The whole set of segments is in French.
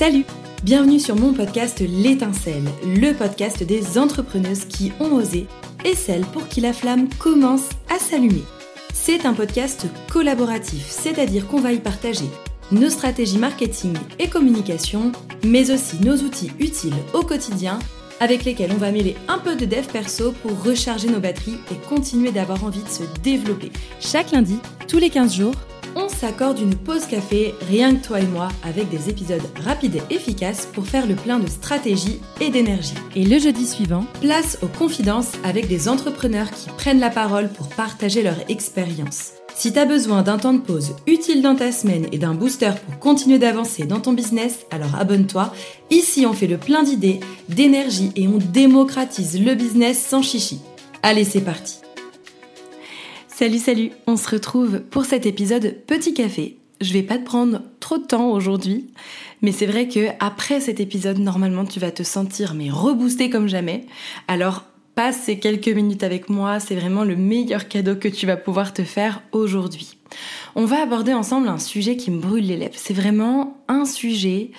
Salut Bienvenue sur mon podcast L'étincelle, le podcast des entrepreneuses qui ont osé et celles pour qui la flamme commence à s'allumer. C'est un podcast collaboratif, c'est-à-dire qu'on va y partager nos stratégies marketing et communication, mais aussi nos outils utiles au quotidien avec lesquels on va mêler un peu de dev perso pour recharger nos batteries et continuer d'avoir envie de se développer. Chaque lundi, tous les 15 jours, on s'accorde une pause café, rien que toi et moi, avec des épisodes rapides et efficaces pour faire le plein de stratégie et d'énergie. Et le jeudi suivant, place aux confidences avec des entrepreneurs qui prennent la parole pour partager leur expérience. Si t'as besoin d'un temps de pause utile dans ta semaine et d'un booster pour continuer d'avancer dans ton business, alors abonne-toi. Ici, on fait le plein d'idées, d'énergie et on démocratise le business sans chichi. Allez, c'est parti Salut, salut On se retrouve pour cet épisode Petit Café. Je vais pas te prendre trop de temps aujourd'hui, mais c'est vrai que après cet épisode, normalement, tu vas te sentir mais reboosté comme jamais. Alors, passe ces quelques minutes avec moi, c'est vraiment le meilleur cadeau que tu vas pouvoir te faire aujourd'hui. On va aborder ensemble un sujet qui me brûle les lèvres. C'est vraiment un sujet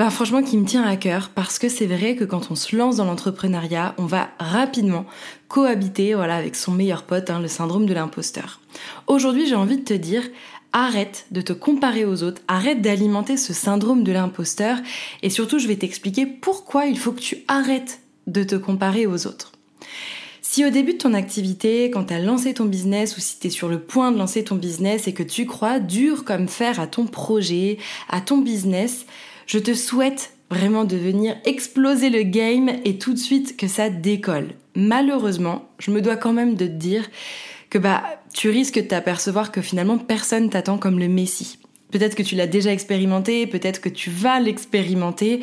bah, franchement qui me tient à cœur parce que c'est vrai que quand on se lance dans l'entrepreneuriat, on va rapidement cohabiter avec son meilleur pote, hein, le syndrome de l'imposteur. Aujourd'hui, j'ai envie de te dire, arrête de te comparer aux autres, arrête d'alimenter ce syndrome de l'imposteur et surtout, je vais t'expliquer pourquoi il faut que tu arrêtes de te comparer aux autres. Si au début de ton activité, quand tu as lancé ton business ou si tu es sur le point de lancer ton business et que tu crois dur comme fer à ton projet, à ton business, je te souhaite vraiment de venir exploser le game et tout de suite que ça décolle. Malheureusement, je me dois quand même de te dire que bah tu risques de t'apercevoir que finalement personne t'attend comme le messie. Peut-être que tu l'as déjà expérimenté, peut-être que tu vas l'expérimenter.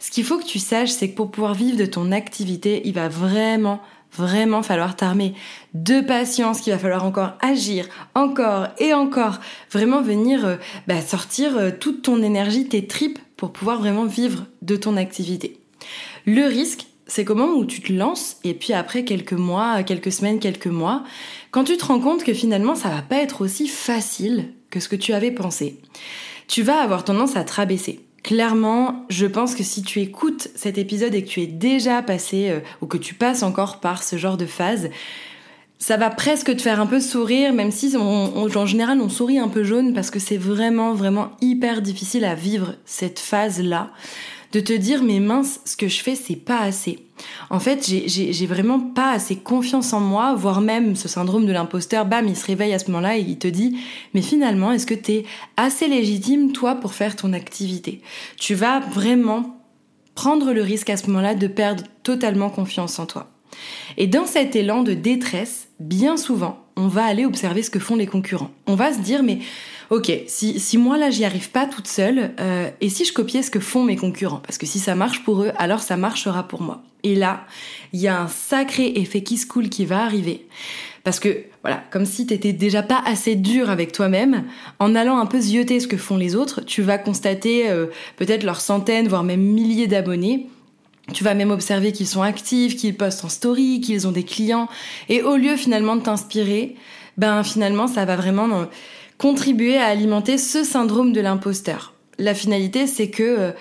Ce qu'il faut que tu saches, c'est que pour pouvoir vivre de ton activité, il va vraiment vraiment falloir t'armer de patience, qu'il va falloir encore agir, encore et encore, vraiment venir euh, bah, sortir euh, toute ton énergie, tes tripes pour pouvoir vraiment vivre de ton activité. Le risque, c'est comment où tu te lances et puis après quelques mois, quelques semaines, quelques mois, quand tu te rends compte que finalement ça va pas être aussi facile que ce que tu avais pensé, tu vas avoir tendance à te rabaisser. Clairement, je pense que si tu écoutes cet épisode et que tu es déjà passé euh, ou que tu passes encore par ce genre de phase, ça va presque te faire un peu sourire, même si en général on sourit un peu jaune parce que c'est vraiment vraiment hyper difficile à vivre cette phase-là, de te dire mais mince, ce que je fais c'est pas assez. En fait, j'ai vraiment pas assez confiance en moi, voire même ce syndrome de l'imposteur, bam, il se réveille à ce moment-là et il te dit mais finalement est-ce que t'es assez légitime toi pour faire ton activité? Tu vas vraiment prendre le risque à ce moment-là de perdre totalement confiance en toi. Et dans cet élan de détresse, bien souvent, on va aller observer ce que font les concurrents. On va se dire, mais ok, si, moi là j'y arrive pas toute seule, euh, et si je copiais ce que font mes concurrents? Parce que si ça marche pour eux, alors ça marchera pour moi. Et là, il y a un sacré effet qui se coule qui va arriver. Parce que, voilà, comme si t'étais déjà pas assez dur avec toi-même, en allant un peu zioter ce que font les autres, tu vas constater euh, peut-être leurs centaines, voire même milliers d'abonnés, tu vas même observer qu'ils sont actifs, qu'ils postent en story, qu'ils ont des clients. Et au lieu finalement de t'inspirer, ben finalement ça va vraiment euh, contribuer à alimenter ce syndrome de l'imposteur. La finalité c'est que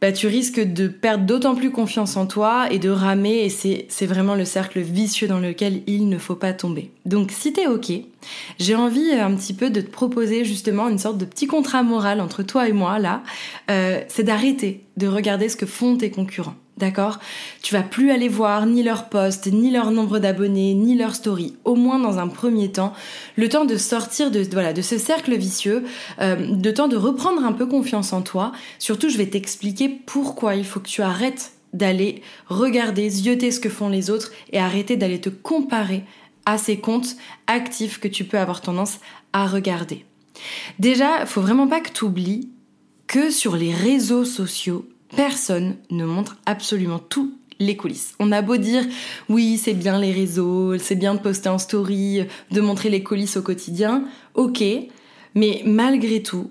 bah, tu risques de perdre d'autant plus confiance en toi et de ramer et c'est vraiment le cercle vicieux dans lequel il ne faut pas tomber. Donc si t'es ok, j'ai envie euh, un petit peu de te proposer justement une sorte de petit contrat moral entre toi et moi là, c'est d'arrêter de regarder ce que font tes concurrents. D'accord? Tu vas plus aller voir ni leur post, ni leur nombre d'abonnés, ni leur story. Au moins dans un premier temps, le temps de sortir de voilà de ce cercle vicieux, euh, de temps de reprendre un peu confiance en toi. Surtout, je vais t'expliquer pourquoi il faut que tu arrêtes d'aller regarder, zioter ce que font les autres et arrêter d'aller te comparer à ces comptes actifs que tu peux avoir tendance à regarder. Déjà, faut vraiment pas que tu oublies que sur les réseaux sociaux, personne ne montre absolument tout les coulisses. On a beau dire oui, c'est bien les réseaux, c'est bien de poster en story, de montrer les coulisses au quotidien, ok, mais malgré tout,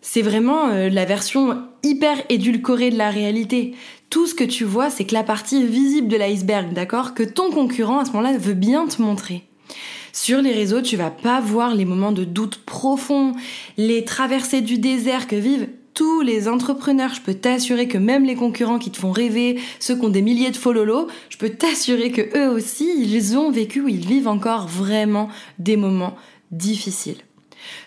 c'est vraiment euh, la version hyper édulcorée de la réalité. Tout ce que tu vois, c'est que la partie visible de l'iceberg, d'accord Que ton concurrent à ce moment-là veut bien te montrer. Sur les réseaux, tu vas pas voir les moments de doute profond, les traversées du désert que vivent tous les entrepreneurs. Je peux t'assurer que même les concurrents qui te font rêver, ceux qui ont des milliers de follow je peux t'assurer que eux aussi, ils ont vécu ou ils vivent encore vraiment des moments difficiles.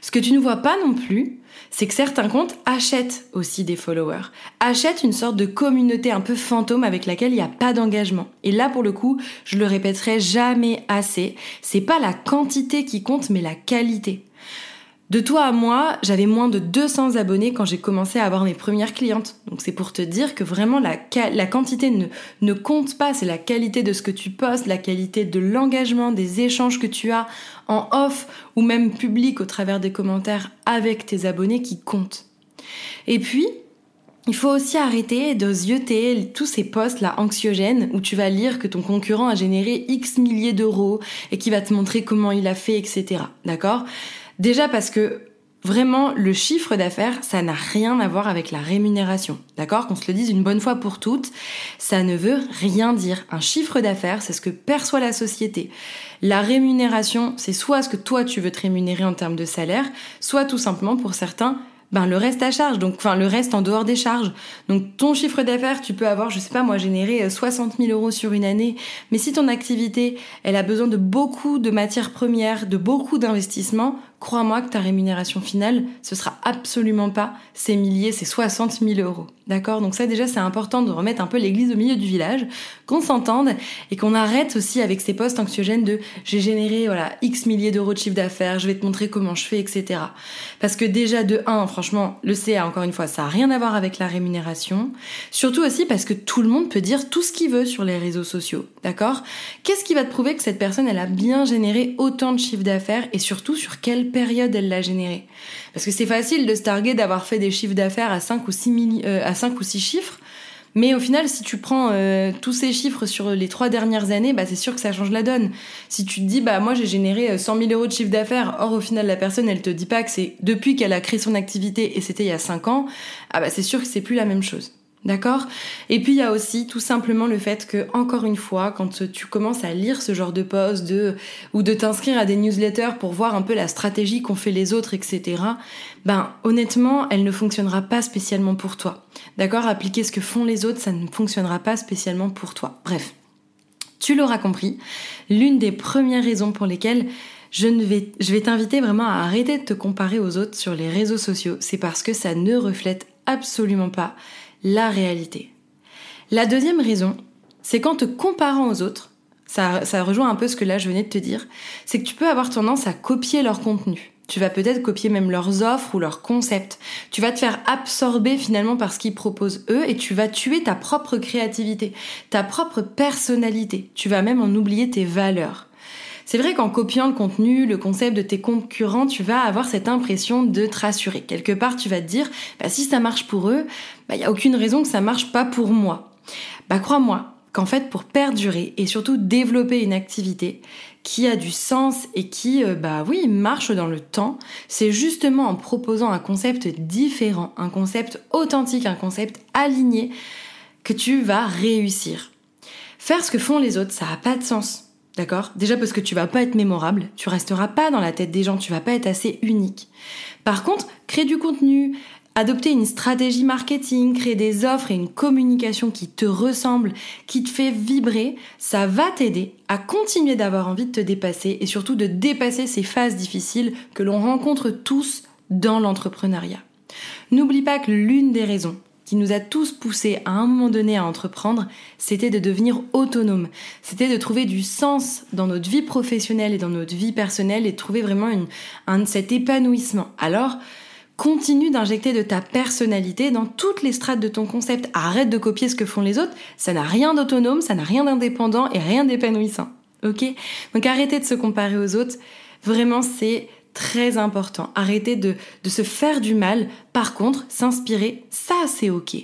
Ce que tu ne vois pas non plus, c'est que certains comptes achètent aussi des followers, achètent une sorte de communauté un peu fantôme avec laquelle il n'y a pas d'engagement. Et là, pour le coup, je le répéterai jamais assez, c'est pas la quantité qui compte, mais la qualité. De toi à moi, j'avais moins de 200 abonnés quand j'ai commencé à avoir mes premières clientes. Donc c'est pour te dire que vraiment la, quantité ne, ne compte pas, c'est la qualité de ce que tu postes, la qualité de l'engagement, des échanges que tu as en off ou même public au travers des commentaires avec tes abonnés qui comptent. Et puis, il faut aussi arrêter de zioter tous ces posts là anxiogènes où tu vas lire que ton concurrent a généré X milliers d'euros et qui va te montrer comment il a fait, etc. D'accord? Déjà parce que Vraiment, le chiffre d'affaires, ça n'a rien à voir avec la rémunération. D'accord? Qu'on se le dise une bonne fois pour toutes, ça ne veut rien dire. Un chiffre d'affaires, c'est ce que perçoit la société. La rémunération, c'est soit ce que toi tu veux te rémunérer en termes de salaire, soit tout simplement pour certains ben le reste à charge, donc enfin le reste en dehors des charges. Donc ton chiffre d'affaires, tu peux avoir, je sais pas moi, généré 60 euh, 000 euros sur une année, mais si ton activité, elle a besoin de beaucoup de matières premières, de beaucoup d'investissements, crois-moi que ta rémunération finale, ce sera absolument pas ces milliers, ces 60 000 euros. D'accord? Donc ça déjà c'est important de remettre un peu l'église au milieu du village, qu'on s'entende et qu'on arrête aussi avec ces postes anxiogènes de j'ai généré voilà X milliers d'euros de chiffre d'affaires, je vais te montrer comment je fais, etc. Parce que déjà de 1, franchement, le CA encore une fois, ça a rien à voir avec la rémunération. Surtout aussi parce que tout le monde peut dire tout ce qu'il veut sur les réseaux sociaux. D'accord? Qu'est-ce qui va te prouver que cette personne elle a bien généré autant de chiffre d'affaires et surtout sur quelle période elle l'a généré? Parce que c'est facile de se targuer d'avoir fait des chiffres d'affaires à 5 ou 6 euh, à 5 ou 6 chiffres. Mais au final, si tu prends euh, tous ces chiffres sur les trois dernières années, bah, c'est sûr que ça change la donne. Si tu te dis, bah, moi, j'ai généré 100 euh, 000 euros de chiffre d'affaires, or, au final, la personne, elle te dit pas que c'est depuis qu'elle a créé son activité et c'était il y a 5 ans, ah, bah, c'est sûr que c'est plus la même chose. D'accord? Et puis il y a aussi tout simplement le fait que, encore une fois, quand tu commences à lire ce genre de posts de, ou de t'inscrire à des newsletters pour voir un peu la stratégie qu'ont fait les autres, etc., ben honnêtement, elle ne fonctionnera pas spécialement pour toi. D'accord? Appliquer ce que font les autres, ça ne fonctionnera pas spécialement pour toi. Bref, tu l'auras compris, l'une des premières raisons pour lesquelles je, vais, je vais t'inviter vraiment à arrêter de te comparer aux autres sur les réseaux sociaux, c'est parce que ça ne reflète absolument pas la réalité. La deuxième raison, c'est qu'en te comparant aux autres, ça, ça rejoint un peu ce que là je venais de te dire, c'est que tu peux avoir tendance à copier leur contenu. Tu vas peut-être copier même leurs offres ou leurs concepts. Tu vas te faire absorber finalement par ce qu'ils proposent eux et tu vas tuer ta propre créativité, ta propre personnalité. Tu vas même en oublier tes valeurs. C'est vrai qu'en copiant le contenu, le concept de tes concurrents, tu vas avoir cette impression de te rassurer. Quelque part, tu vas te dire, bah, si ça marche pour eux, il bah, n'y a aucune raison que ça marche pas pour moi. Bah, crois-moi, qu'en fait, pour perdurer et surtout développer une activité qui a du sens et qui, euh, bah oui, marche dans le temps, c'est justement en proposant un concept différent, un concept authentique, un concept aligné, que tu vas réussir. Faire ce que font les autres, ça n'a pas de sens. D'accord? Déjà parce que tu vas pas être mémorable, tu resteras pas dans la tête des gens, tu vas pas être assez unique. Par contre, créer du contenu, adopter une stratégie marketing, créer des offres et une communication qui te ressemble, qui te fait vibrer, ça va t'aider à continuer d'avoir envie de te dépasser et surtout de dépasser ces phases difficiles que l'on rencontre tous dans l'entrepreneuriat. N'oublie pas que l'une des raisons qui nous a tous poussés à un moment donné à entreprendre, c'était de devenir autonome. C'était de trouver du sens dans notre vie professionnelle et dans notre vie personnelle et de trouver vraiment une, un, cet épanouissement. Alors, continue d'injecter de ta personnalité dans toutes les strates de ton concept. Arrête de copier ce que font les autres. Ça n'a rien d'autonome, ça n'a rien d'indépendant et rien d'épanouissant. Ok? Donc arrêtez de se comparer aux autres. Vraiment, c'est très important. Arrêtez de, de se faire du mal. Par contre, s'inspirer, ça c'est ok.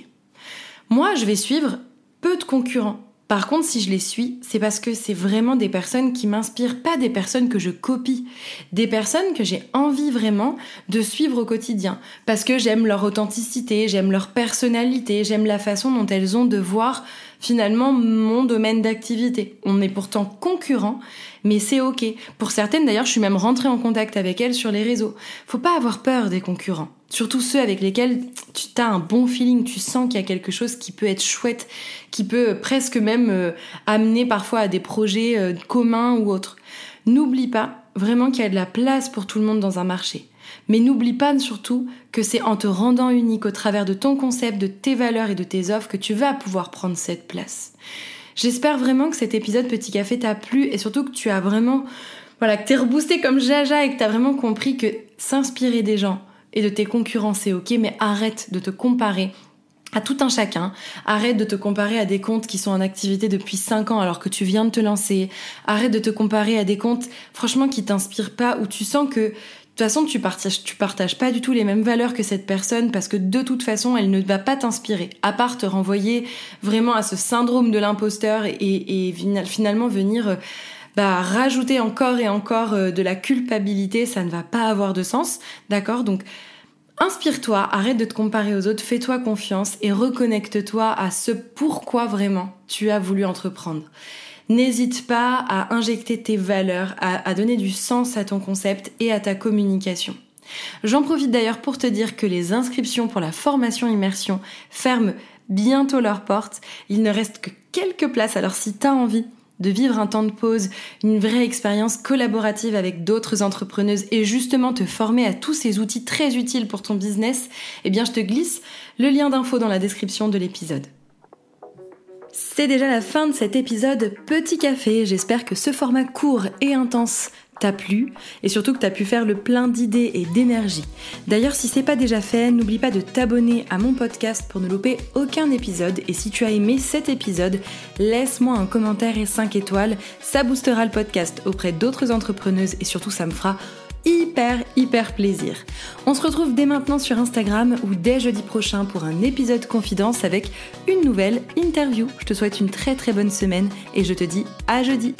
Moi, je vais suivre peu de concurrents. Par contre, si je les suis, c'est parce que c'est vraiment des personnes qui m'inspirent, pas des personnes que je copie, des personnes que j'ai envie vraiment de suivre au quotidien, parce que j'aime leur authenticité, j'aime leur personnalité, j'aime la façon dont elles ont de voir finalement mon domaine d'activité. On est pourtant concurrents, mais c'est ok. Pour certaines d'ailleurs, je suis même rentrée en contact avec elles sur les réseaux. Faut pas avoir peur des concurrents. Surtout ceux avec lesquels tu as un bon feeling, tu sens qu'il y a quelque chose qui peut être chouette, qui peut presque même euh, amener parfois à des projets euh, communs ou autres. N'oublie pas vraiment qu'il y a de la place pour tout le monde dans un marché. Mais n'oublie pas surtout que c'est en te rendant unique au travers de ton concept, de tes valeurs et de tes offres que tu vas pouvoir prendre cette place. J'espère vraiment que cet épisode Petit Café t'a plu et surtout que tu as vraiment, voilà, que t'es reboosté comme Jaja et que t'as vraiment compris que s'inspirer des gens et de tes concurrents c'est ok, mais arrête de te comparer à tout un chacun. Arrête de te comparer à des comptes qui sont en activité depuis 5 ans alors que tu viens de te lancer. Arrête de te comparer à des comptes, franchement, qui t'inspirent pas, où tu sens que toute façon, tu partages, partages pas du tout les mêmes valeurs que cette personne parce que de toute façon, elle ne va pas t'inspirer. À part te renvoyer vraiment à ce syndrome de l'imposteur et, finalement venir euh, bah, rajouter encore et encore euh, de la culpabilité, ça ne va pas avoir de sens. D'accord? Donc, inspire-toi, arrête de te comparer aux autres, fais-toi confiance et reconnecte-toi à ce pourquoi vraiment tu as voulu entreprendre. N'hésite pas à injecter tes valeurs, à, donner du sens à ton concept et à ta communication. J'en profite d'ailleurs pour te dire que les inscriptions pour la formation immersion ferment bientôt leurs portes. Il ne reste que quelques places, alors si tu as envie de vivre un temps de pause, une vraie expérience collaborative avec d'autres entrepreneuses et justement te former à tous ces outils très utiles pour ton business, eh bien je te glisse le lien d'info dans la description de l'épisode. C'est déjà la fin de cet épisode Petit Café. J'espère que ce format court et intense t'a plu et surtout que t'as pu faire le plein d'idées et d'énergie. D'ailleurs, si c'est pas déjà fait, n'oublie pas de t'abonner à mon podcast pour ne louper aucun épisode. Et si tu as aimé cet épisode, laisse-moi un commentaire et 5 étoiles. Ça boostera le podcast auprès d'autres entrepreneuses et surtout ça me fera hyper hyper plaisir. On se retrouve dès maintenant sur Instagram ou dès jeudi prochain pour un épisode confidence avec une nouvelle interview. Je te souhaite une très très bonne semaine et je te dis à jeudi.